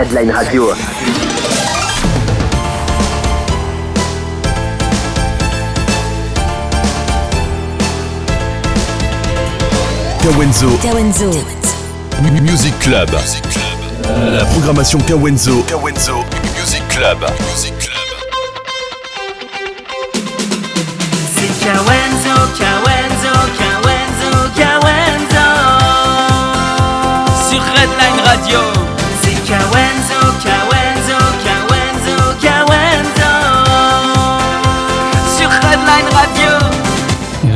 Redline Radio. Kawenzo. Kawenzo. Music Club. La programmation Kawenzo. Kawenzo Music Club. Music Club. C'est Kawenzo, Kawenzo, Kawenzo, Kawenzo. Sur Redline Radio.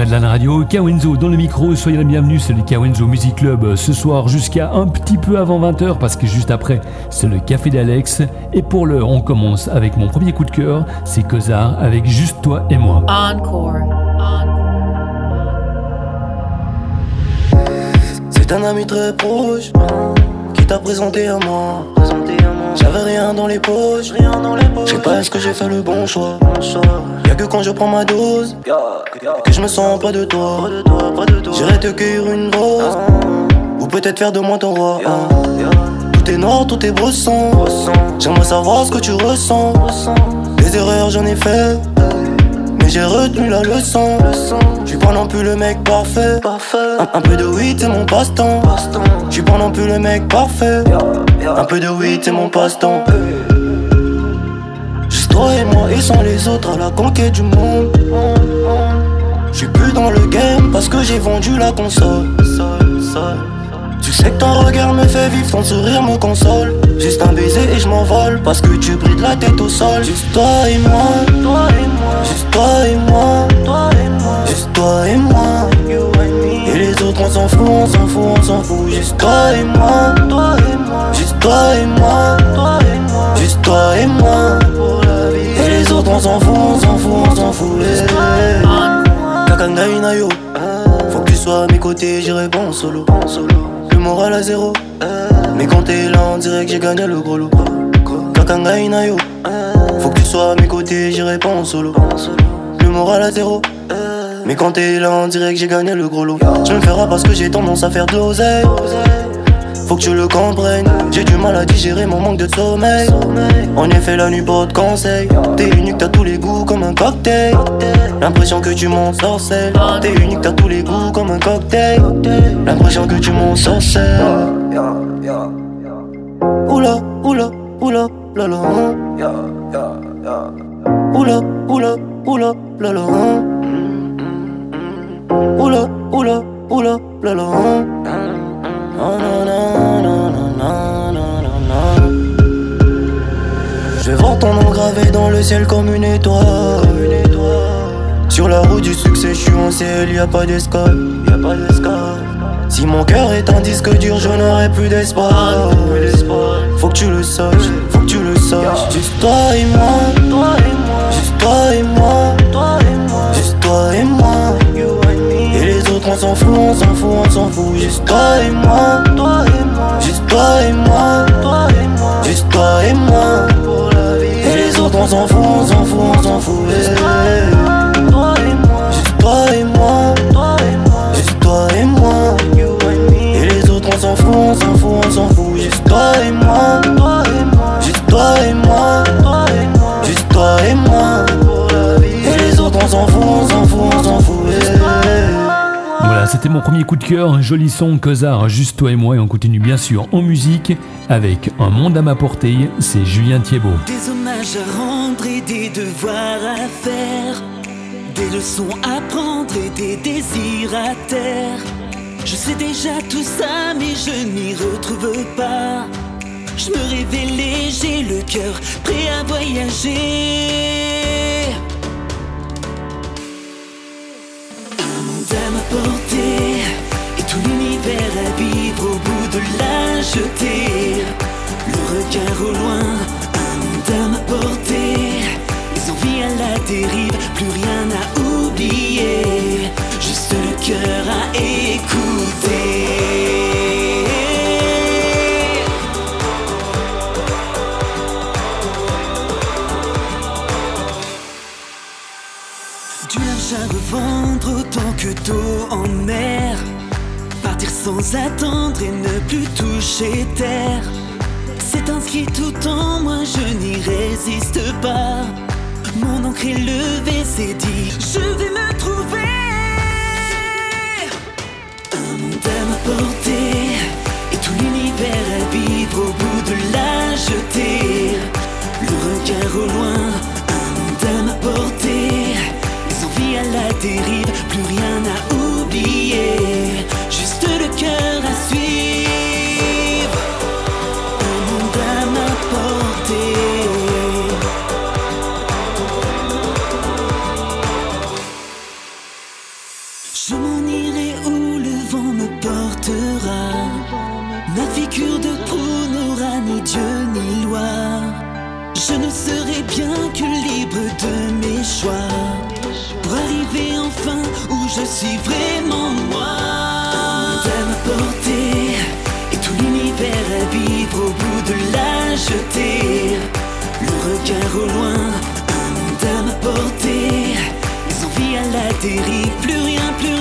Redline Radio, Kawenzo dans le micro, soyez les bienvenus, c'est le Kawenzo Music Club euh, ce soir jusqu'à un petit peu avant 20h parce que juste après c'est le café d'Alex et pour l'heure on commence avec mon premier coup de cœur, c'est Cosard avec Juste toi et moi. Encore. C'est un ami très proche qui t'a présenté à moi. J'avais rien dans les poches, rien dans les poches. Je sais pas est-ce que j'ai fait le bon choix. Y'a que quand je prends ma dose que je me sens pas de toi. J'irai te cueillir une rose ou peut-être faire de moi ton roi. Tout est noir, tout est bresson. J'aimerais savoir ce que tu ressens. Des erreurs j'en ai fait, mais j'ai retenu la leçon. Non plus le mec parfait. Un, un peu de weed c'est mon passe-temps. Je suis pas non plus le mec parfait. Un peu de weed c'est mon passe-temps. Juste toi et moi et sans les autres à la conquête du monde. Je suis plus dans le game parce que j'ai vendu la console. Tu sais que ton regard me fait vivre, ton sourire me console. Juste un baiser et je m'envole parce que tu brilles la tête au sol. Juste toi et moi, toi et moi, juste toi et moi, toi et moi, juste toi et moi. Et les autres on s'en fout, on s'en fout, on s'en fout. Juste toi et moi, toi et moi, juste toi et moi, toi et moi, juste toi et moi. Et les autres on s'en fout, on s'en fout, on s'en fout. Kakanga Inayo, faut que tu sois à mes côtés, j'irai bon solo. Moral à zéro, mais quand t'es là, on dirait que j'ai gagné le gros lot. Kakanga Inayo, faut que tu sois à mes côtés, j'irai pas en solo. Le moral à zéro. Mais quand t'es là, on dirait que j'ai gagné le gros lot. Je me ferai parce que j'ai tendance à faire de l'oseille. Faut que tu le comprennes. J'ai du mal à digérer mon manque de sommeil. En effet, la nuit porte conseil. T'es unique, t'as tous les goûts comme un cocktail. L'impression que tu m'en sorcelles. T'es unique, t'as tous les goûts comme un cocktail. L'impression que tu m'en sorcelles. Oula, oula, oula, la la. Oula, oula, oula, la la. Oula, oula, oula, la la. Gravé dans le ciel comme une étoile. Sur la route du succès, je suis en ciel, y a pas d'escale. Si mon cœur est un disque dur, je n'aurai plus d'espoir. Faut que tu le saches, faut que tu le saches. Juste toi et moi, juste toi et moi, juste toi et moi. Et les autres, on s'en fout, on s'en fout, on s'en fout. Juste toi et moi, juste toi et moi, juste toi et moi. Autres, on s'en fout, on s'en fout, on s'en fout. Juste toi et moi, juste toi et moi, juste toi et moi. Et les autres, on s'en fout, on s'en fout, on s'en fout. Juste toi et moi, c'était mon premier coup de cœur, un joli son, Cosard, juste toi et moi, et on continue bien sûr en musique avec Un monde à ma portée, c'est Julien Thiebaud. Des hommages à rendre et des devoirs à faire. Des leçons à prendre et des désirs à taire. Je sais déjà tout ça, mais je n'y retrouve pas. Je me réveille léger, le cœur prêt à voyager. Un monde à ma portée l'univers à vivre au bout de la jetée. Le regard au loin, un monde à ma portée. Les envies à la dérive, plus rien à oublier. Juste le cœur à écouter. Du linge à revendre autant que d'eau en mer. Sans attendre et ne plus toucher terre. C'est inscrit tout en moi, je n'y résiste pas. Mon encre est levée, c'est dit, je vais me trouver. Un monde à m'apporter et tout l'univers à vivre au bout de la jetée. Le regard au loin, un monde à m'apporter. Les envies à la dérive, plus rien à oublier. De. Pour arriver enfin où je suis vraiment moi. À m'apporter et tout l'univers à vivre au bout de la jetée. Le regard au loin, un monde à m'apporter. Les envies à la dérive, plus rien, plus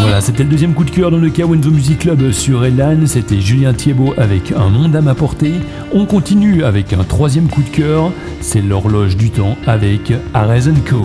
Voilà, c'était le deuxième coup de cœur dans le Kawenzo Music Club sur Elan. C'était Julien Thiebaud avec Un monde à m'apporter. On continue avec un troisième coup de cœur. C'est l'horloge du temps avec Arez Co.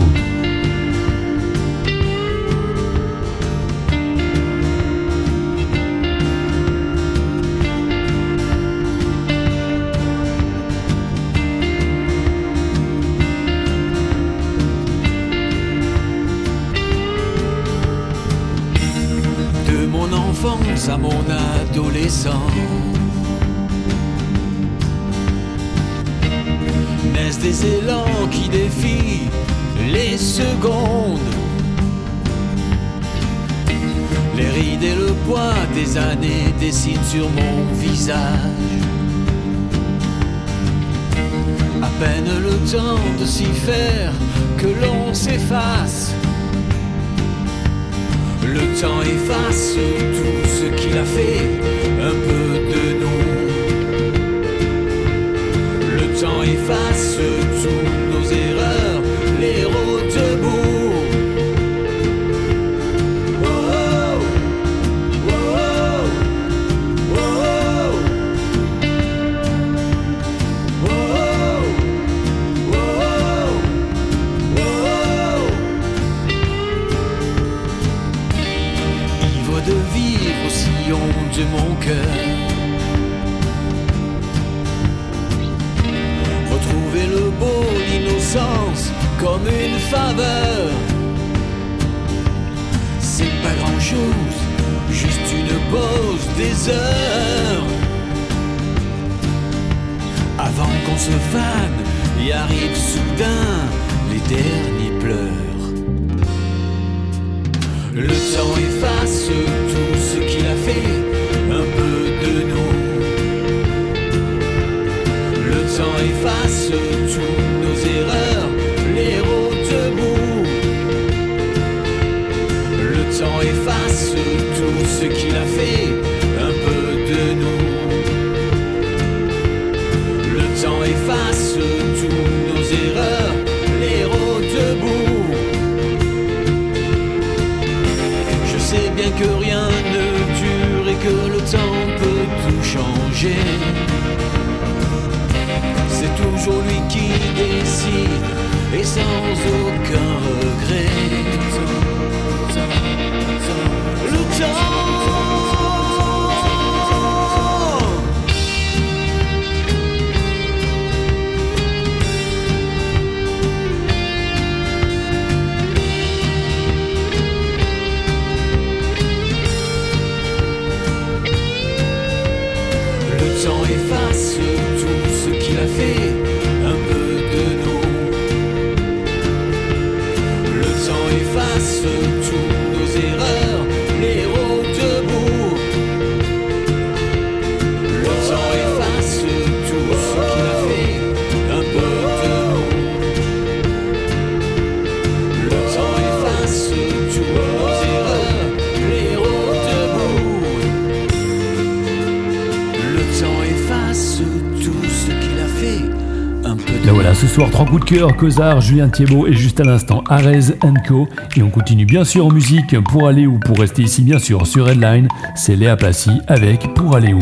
coup de cœur, Cosard, Julien Thiebaud et juste à l'instant Arez Co. Et on continue bien sûr en musique pour aller où Pour rester ici, bien sûr, sur Headline, c'est Léa Passy avec Pour aller où.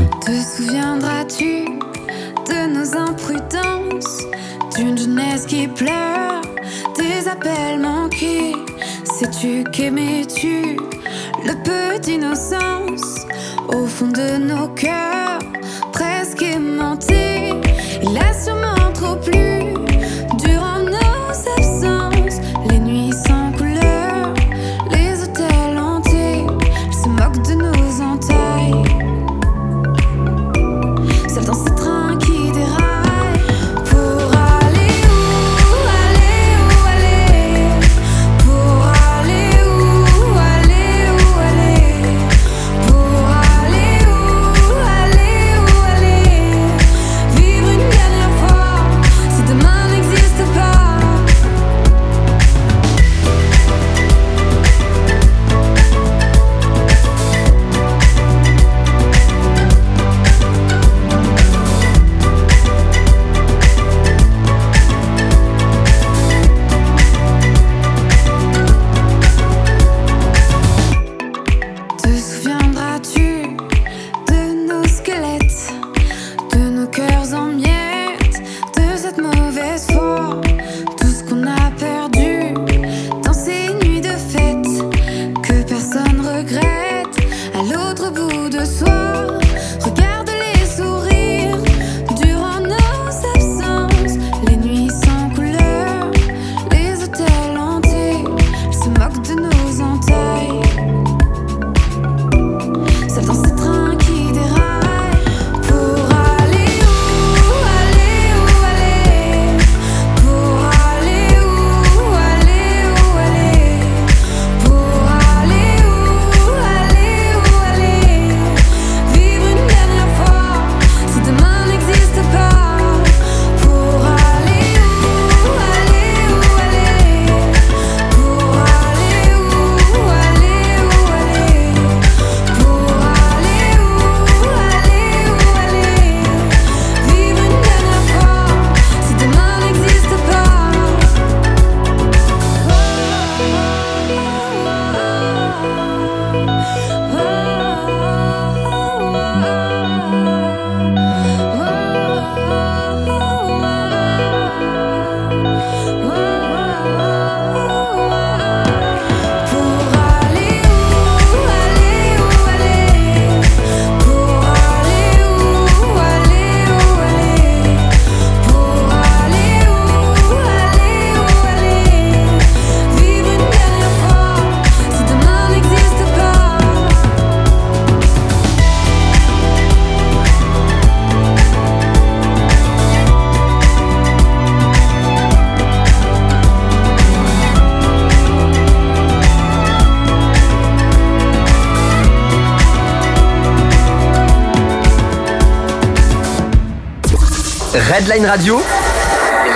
Redline Radio,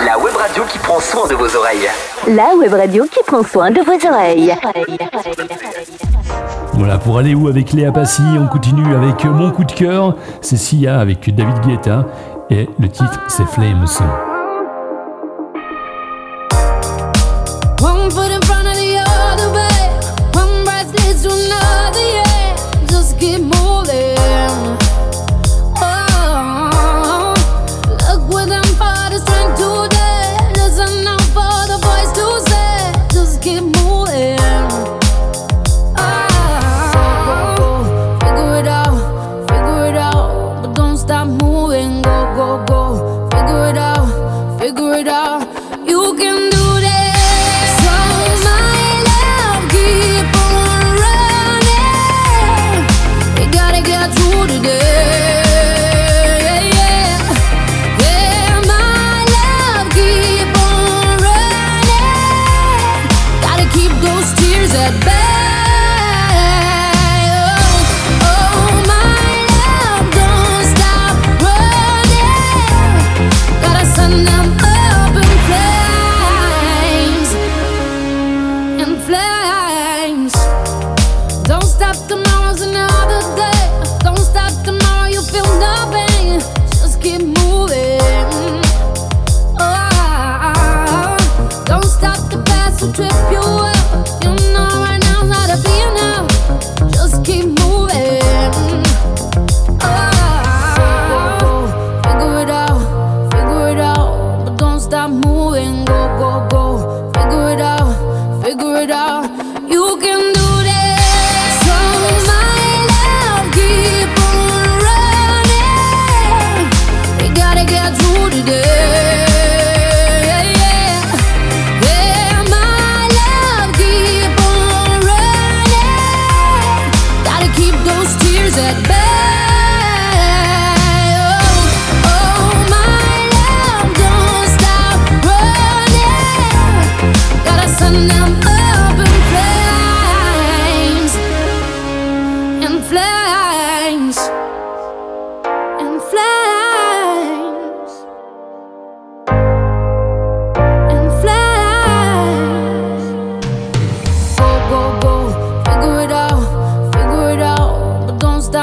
la web radio qui prend soin de vos oreilles. La web radio qui prend soin de vos oreilles. Voilà, pour aller où avec Léa Passy, on continue avec mon coup de cœur, c'est Sia avec David Guetta et le titre c'est Flames.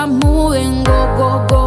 moving, go, go, go.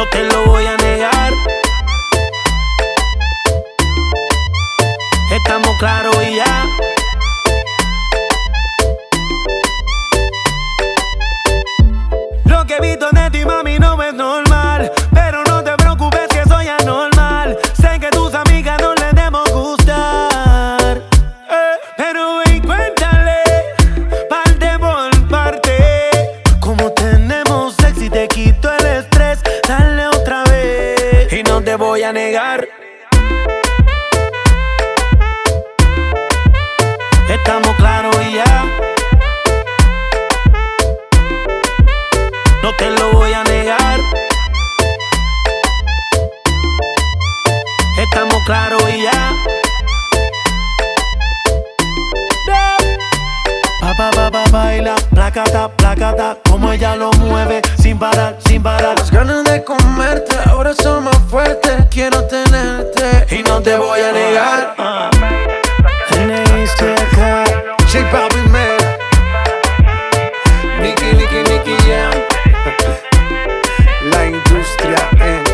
No te lo voy a negar. Estamos claros y ya. Lo que he visto de ti, mami, no es normal. Negar. Estamos claros y ya. No te lo voy a negar. Estamos claros y ya. Placata, placata, como ella lo mueve, sin parar, sin parar. Las ganas de comerte ahora son más fuertes. Quiero tenerte y no te voy a negar. Uh. J Balvin, man. Nicky, Nicky, Nicky Jam. La industria en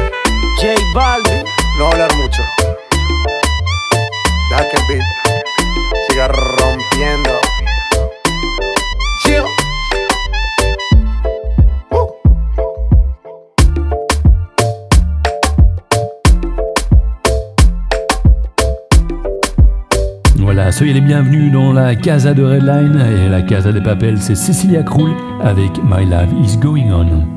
J Balvin. No hablar mucho. El beat soyez les bienvenus dans la Casa de Redline et la Casa de Papel, c'est Cecilia Krull avec My Life is Going On.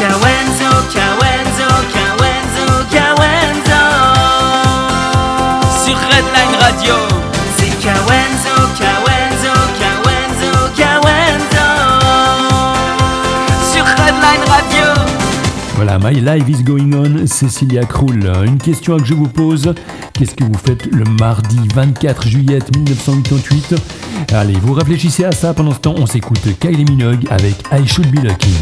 C'est Kawenzo, Kawenzo, Kawenzo, Kawenzo Sur Redline Radio. C'est Kawenzo, Kawenzo, Kawenzo, Kawenzo Sur Redline Radio. Voilà, My Life is Going On, Cécilia Krull. Une question que je vous pose, qu'est-ce que vous faites le mardi 24 juillet 1988 Allez, vous réfléchissez à ça, pendant ce temps on s'écoute Kylie Minogue avec I Should Be Lucky.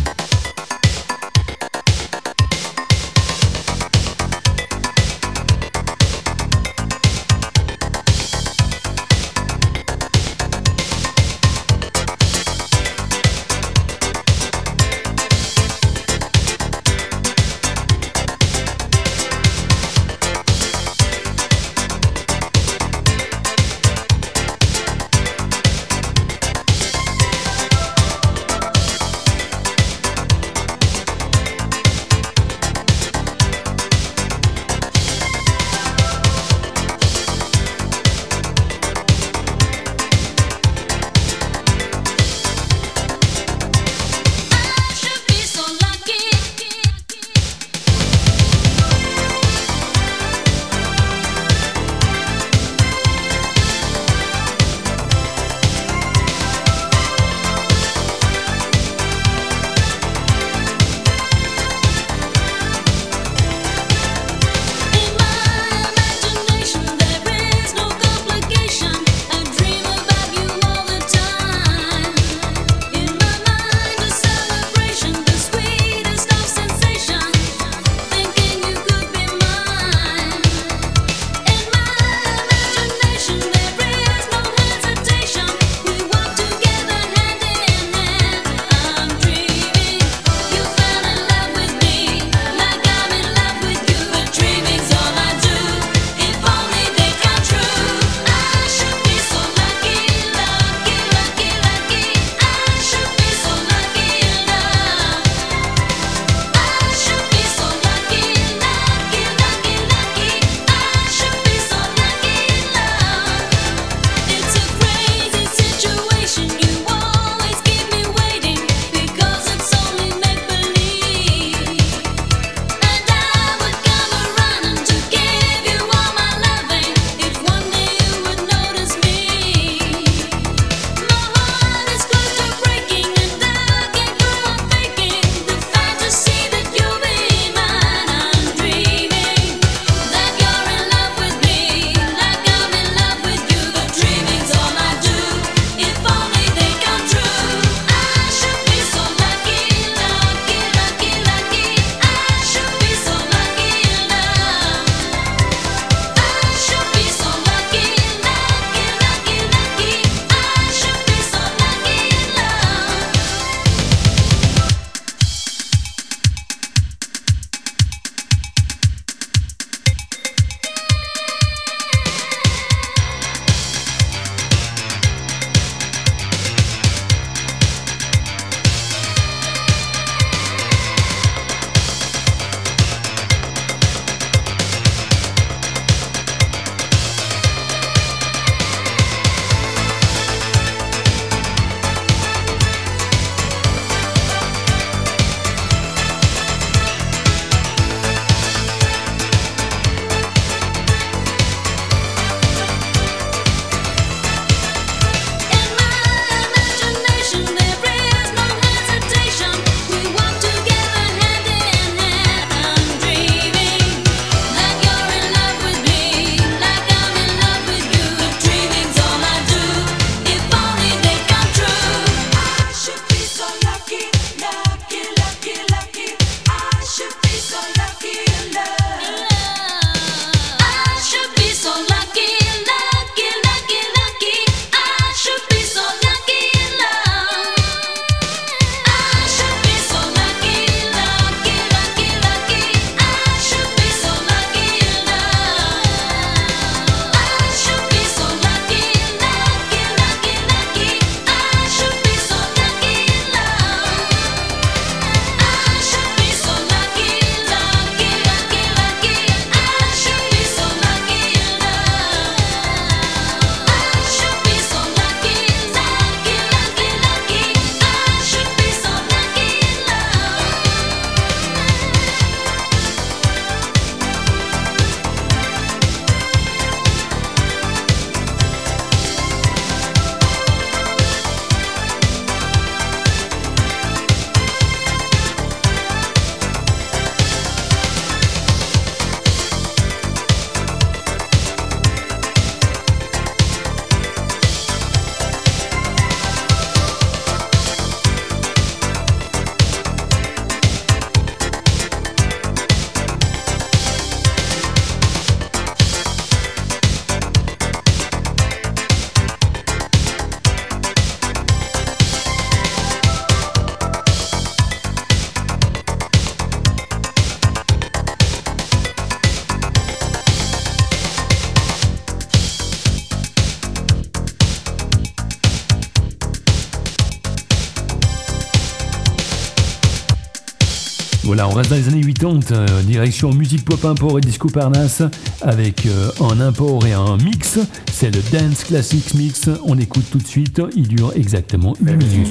dans les années 80, euh, direction musique pop import et disco Parnasse, avec euh, un import et un mix. C'est le Dance Classics Mix. On écoute tout de suite, il dure exactement une minute.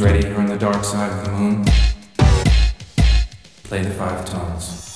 Play the five tones.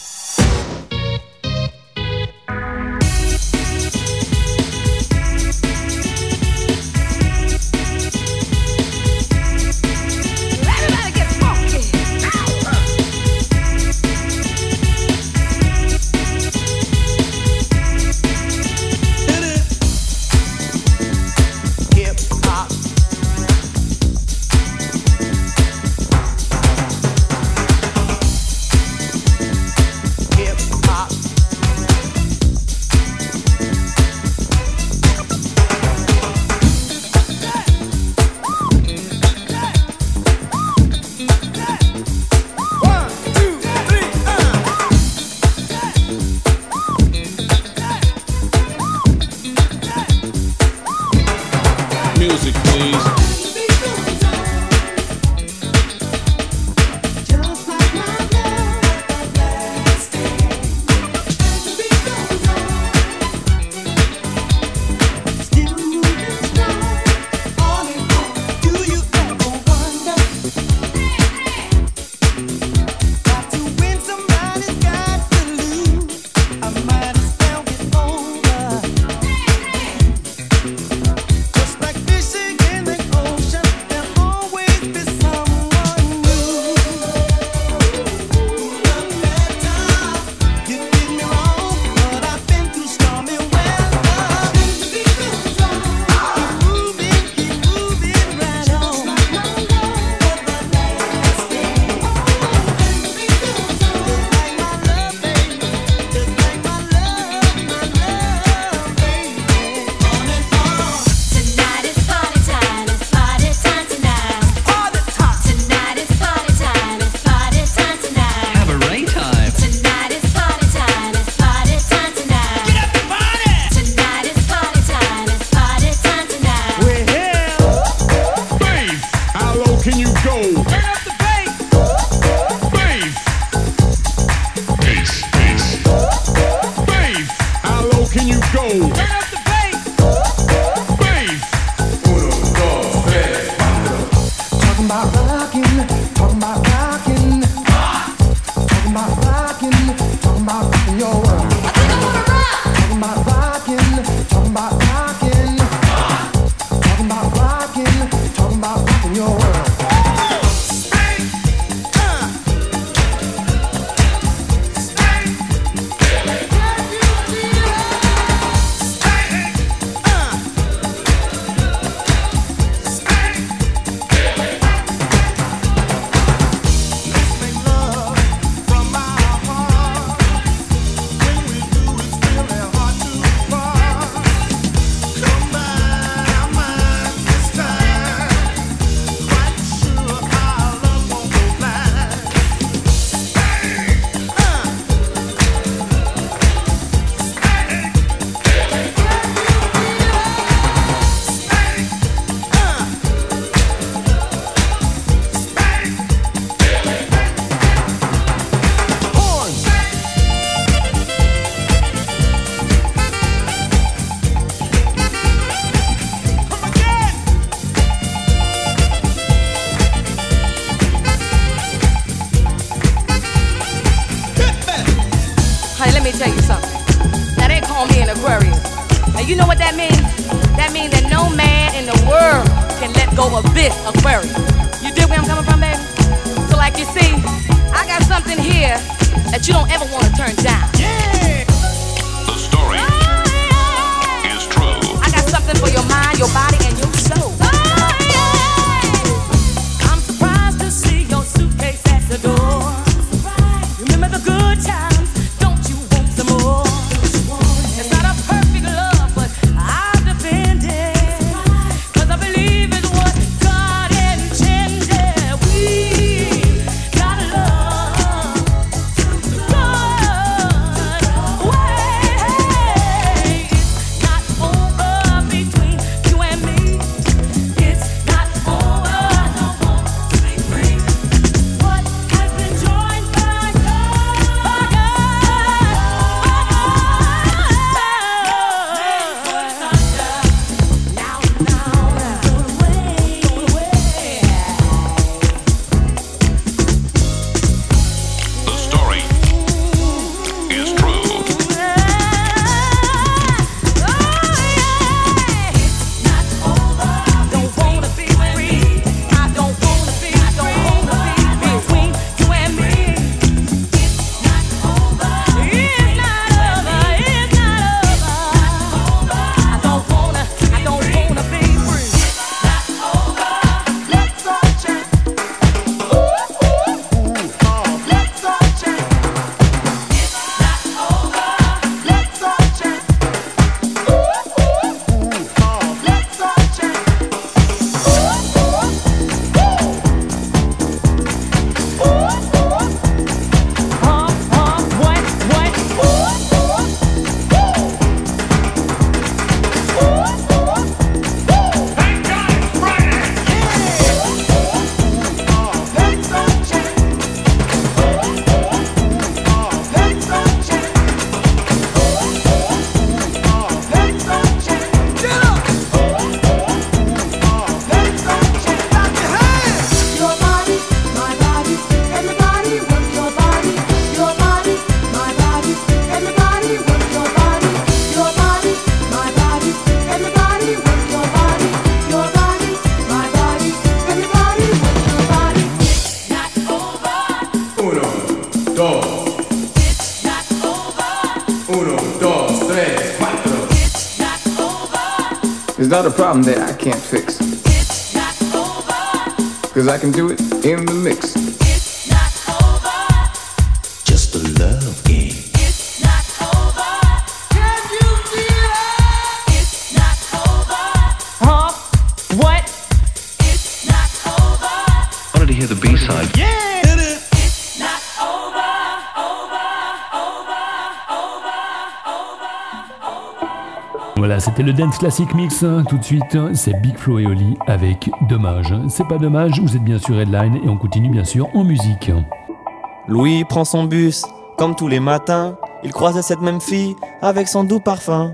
Not a problem that I can't fix. Cause I can do it in the mix. C'était le Dance Classic Mix. Tout de suite, c'est Big Flo et Oli avec Dommage. C'est pas dommage, vous êtes bien sûr Headline et on continue bien sûr en musique. Louis prend son bus, comme tous les matins. Il croise cette même fille avec son doux parfum.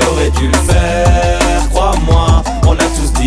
Il aurait dû le faire, crois-moi. On a tous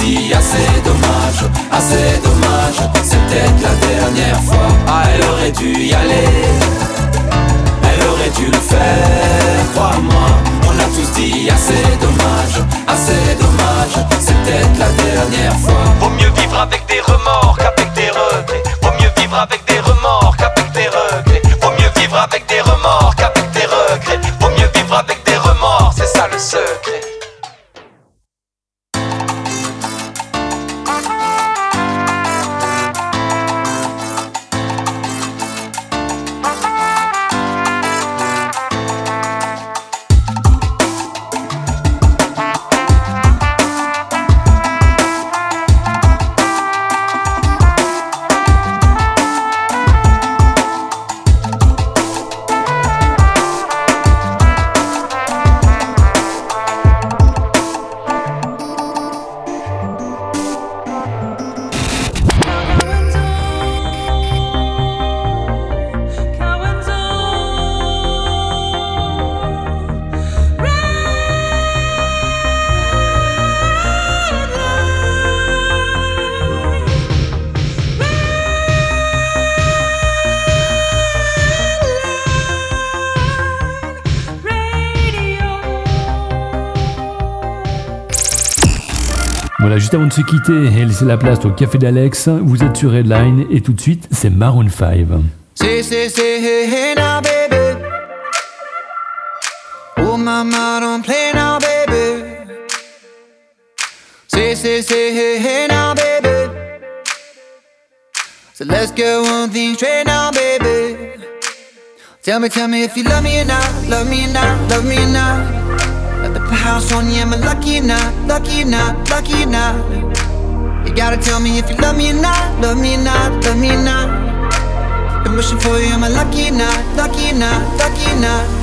Dit assez dommage, assez dommage. C'est peut-être la dernière fois. Ah, elle aurait dû y aller. Elle aurait dû le faire, crois-moi. On a tous dit assez dommage, assez dommage. C'est peut-être la dernière fois. Vaut mieux vivre avec des remords qu'avec des regrets. Vaut mieux vivre avec des remords qu'avec des regrets. Vaut mieux vivre avec des remords qu'avec des regrets. Vaut mieux vivre avec des remords, c'est ça le secret. Avant de se quitter et laisser la place au café d'Alex, vous êtes sur Redline et tout de suite, c'est Maroon 5. Say, say, say, hey, hey now, baby. Oh, my, mama, don't play now, baby. Say, say, say, hey, hey now, baby. So let's thing straight now, baby. Tell me, tell me if you love me love me love me. The house on you, am I lucky or not, lucky or not, lucky or not? You gotta tell me if you love me or not, love me or not, love me or not. Been wishing for you, am I lucky or not, lucky or not, lucky or not?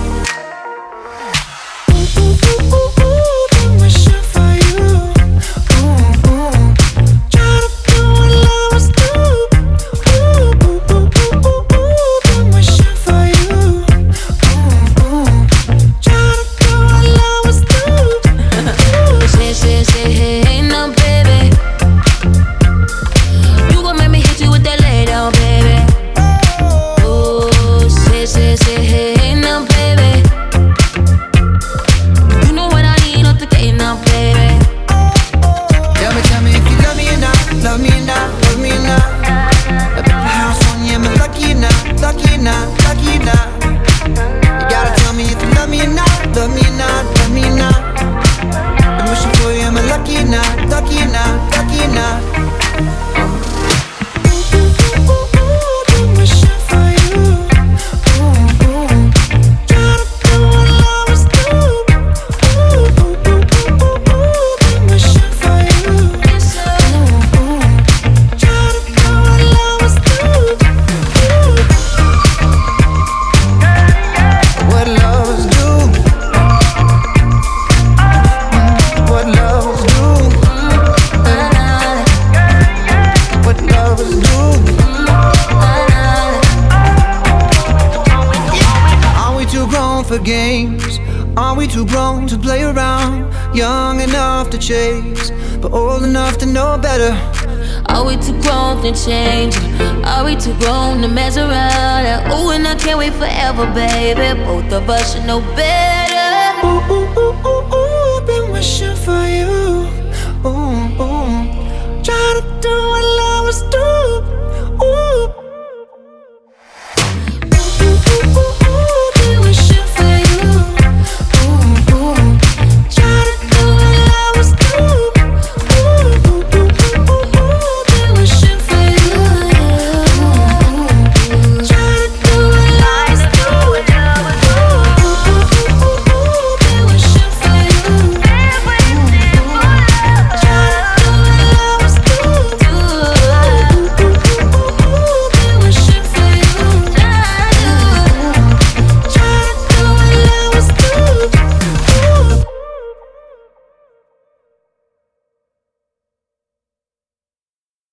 Chase, but old enough to know better. Are we too grown to change? Are we too grown to mess around? Ooh, and I can't wait forever, baby. Both of us should know better. Ooh, ooh, ooh, ooh, ooh, been wishing for you. Ooh, ooh. Try to do what lovers do.